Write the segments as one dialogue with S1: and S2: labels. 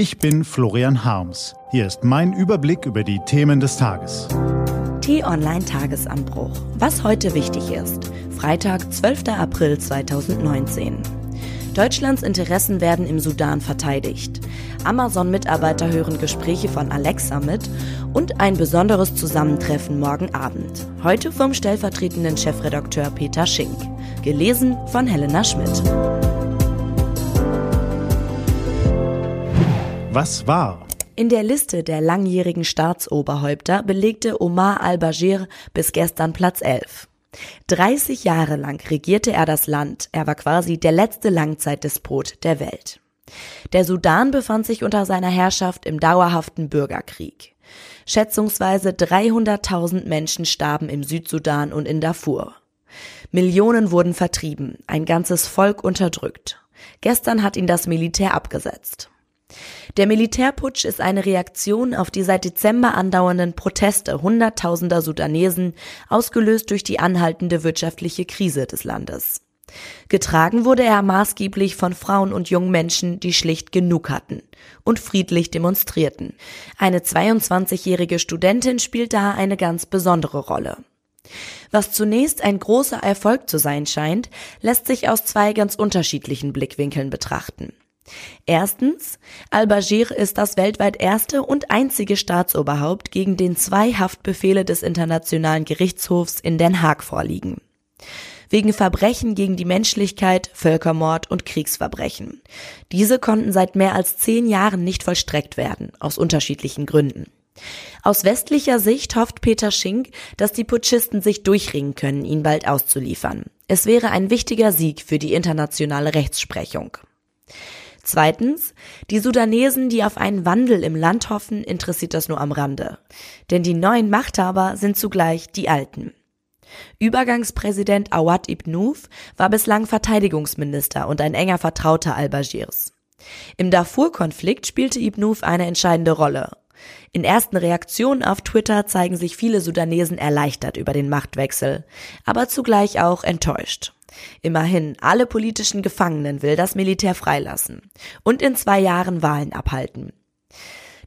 S1: Ich bin Florian Harms. Hier ist mein Überblick über die Themen des Tages.
S2: T-Online Tagesanbruch. Was heute wichtig ist. Freitag, 12. April 2019. Deutschlands Interessen werden im Sudan verteidigt. Amazon-Mitarbeiter hören Gespräche von Alexa mit und ein besonderes Zusammentreffen morgen Abend. Heute vom stellvertretenden Chefredakteur Peter Schink. Gelesen von Helena Schmidt.
S1: Was war?
S2: In der Liste der langjährigen Staatsoberhäupter belegte Omar al-Bashir bis gestern Platz 11. 30 Jahre lang regierte er das Land. Er war quasi der letzte Langzeitdespot der Welt. Der Sudan befand sich unter seiner Herrschaft im dauerhaften Bürgerkrieg. Schätzungsweise 300.000 Menschen starben im Südsudan und in Darfur. Millionen wurden vertrieben, ein ganzes Volk unterdrückt. Gestern hat ihn das Militär abgesetzt. Der Militärputsch ist eine Reaktion auf die seit Dezember andauernden Proteste Hunderttausender Sudanesen, ausgelöst durch die anhaltende wirtschaftliche Krise des Landes. Getragen wurde er maßgeblich von Frauen und jungen Menschen, die schlicht genug hatten und friedlich demonstrierten. Eine 22-jährige Studentin spielt da eine ganz besondere Rolle. Was zunächst ein großer Erfolg zu sein scheint, lässt sich aus zwei ganz unterschiedlichen Blickwinkeln betrachten. Erstens, al-Bashir ist das weltweit erste und einzige Staatsoberhaupt, gegen den zwei Haftbefehle des Internationalen Gerichtshofs in Den Haag vorliegen. Wegen Verbrechen gegen die Menschlichkeit, Völkermord und Kriegsverbrechen. Diese konnten seit mehr als zehn Jahren nicht vollstreckt werden, aus unterschiedlichen Gründen. Aus westlicher Sicht hofft Peter Schink, dass die Putschisten sich durchringen können, ihn bald auszuliefern. Es wäre ein wichtiger Sieg für die internationale Rechtsprechung. Zweitens, die Sudanesen, die auf einen Wandel im Land hoffen, interessiert das nur am Rande. Denn die neuen Machthaber sind zugleich die Alten. Übergangspräsident Awad ibn Nuf war bislang Verteidigungsminister und ein enger Vertrauter al-Bashirs. Im Darfur-Konflikt spielte Ibn Nuf eine entscheidende Rolle. In ersten Reaktionen auf Twitter zeigen sich viele Sudanesen erleichtert über den Machtwechsel, aber zugleich auch enttäuscht. Immerhin, alle politischen Gefangenen will das Militär freilassen und in zwei Jahren Wahlen abhalten.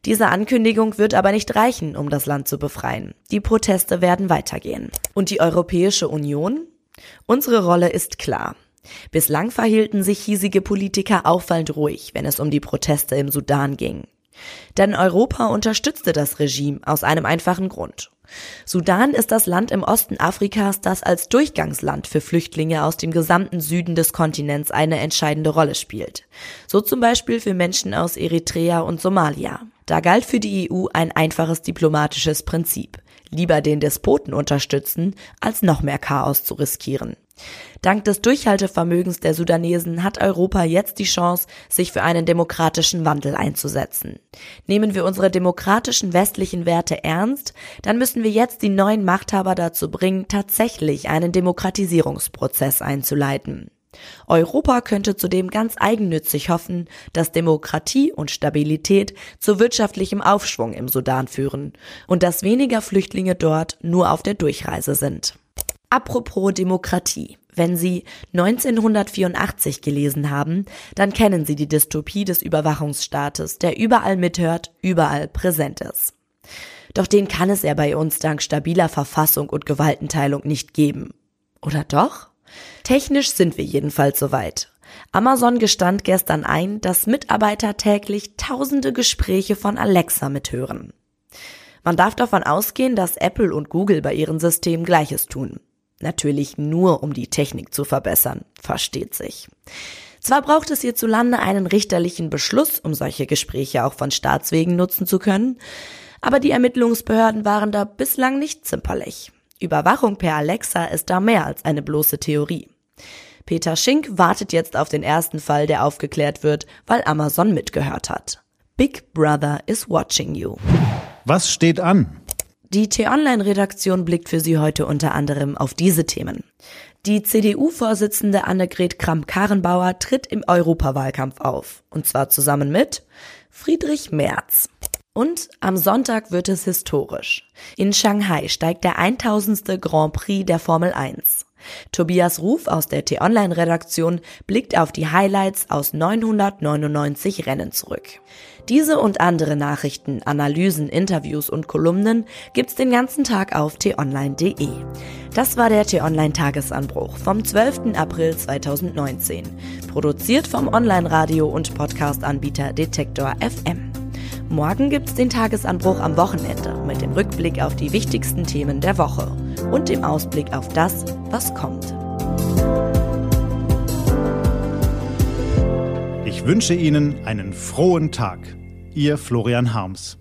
S2: Diese Ankündigung wird aber nicht reichen, um das Land zu befreien. Die Proteste werden weitergehen. Und die Europäische Union? Unsere Rolle ist klar. Bislang verhielten sich hiesige Politiker auffallend ruhig, wenn es um die Proteste im Sudan ging. Denn Europa unterstützte das Regime aus einem einfachen Grund. Sudan ist das Land im Osten Afrikas, das als Durchgangsland für Flüchtlinge aus dem gesamten Süden des Kontinents eine entscheidende Rolle spielt. So zum Beispiel für Menschen aus Eritrea und Somalia. Da galt für die EU ein einfaches diplomatisches Prinzip. Lieber den Despoten unterstützen, als noch mehr Chaos zu riskieren. Dank des Durchhaltevermögens der Sudanesen hat Europa jetzt die Chance, sich für einen demokratischen Wandel einzusetzen. Nehmen wir unsere demokratischen westlichen Werte ernst, dann müssen wir jetzt die neuen Machthaber dazu bringen, tatsächlich einen Demokratisierungsprozess einzuleiten. Europa könnte zudem ganz eigennützig hoffen, dass Demokratie und Stabilität zu wirtschaftlichem Aufschwung im Sudan führen und dass weniger Flüchtlinge dort nur auf der Durchreise sind. Apropos Demokratie. Wenn Sie 1984 gelesen haben, dann kennen Sie die Dystopie des Überwachungsstaates, der überall mithört, überall präsent ist. Doch den kann es ja bei uns dank stabiler Verfassung und Gewaltenteilung nicht geben. Oder doch? Technisch sind wir jedenfalls soweit. Amazon gestand gestern ein, dass Mitarbeiter täglich tausende Gespräche von Alexa mithören. Man darf davon ausgehen, dass Apple und Google bei ihren Systemen Gleiches tun. Natürlich nur, um die Technik zu verbessern, versteht sich. Zwar braucht es hierzulande einen richterlichen Beschluss, um solche Gespräche auch von Staatswegen nutzen zu können, aber die Ermittlungsbehörden waren da bislang nicht zimperlich. Überwachung per Alexa ist da mehr als eine bloße Theorie. Peter Schink wartet jetzt auf den ersten Fall, der aufgeklärt wird, weil Amazon mitgehört hat. Big Brother is watching you.
S1: Was steht an?
S2: Die T-Online-Redaktion blickt für Sie heute unter anderem auf diese Themen. Die CDU-Vorsitzende Annegret Kramp-Karrenbauer tritt im Europawahlkampf auf. Und zwar zusammen mit Friedrich Merz. Und am Sonntag wird es historisch. In Shanghai steigt der 1000. Grand Prix der Formel 1. Tobias Ruf aus der T-Online-Redaktion blickt auf die Highlights aus 999 Rennen zurück. Diese und andere Nachrichten, Analysen, Interviews und Kolumnen gibt's den ganzen Tag auf t-online.de. Das war der T-Online-Tagesanbruch vom 12. April 2019. Produziert vom Online-Radio- und Podcast-Anbieter Detektor FM. Morgen gibt's den Tagesanbruch am Wochenende mit dem Rückblick auf die wichtigsten Themen der Woche und dem Ausblick auf das, was kommt.
S1: Ich wünsche Ihnen einen frohen Tag. Ihr Florian Harms.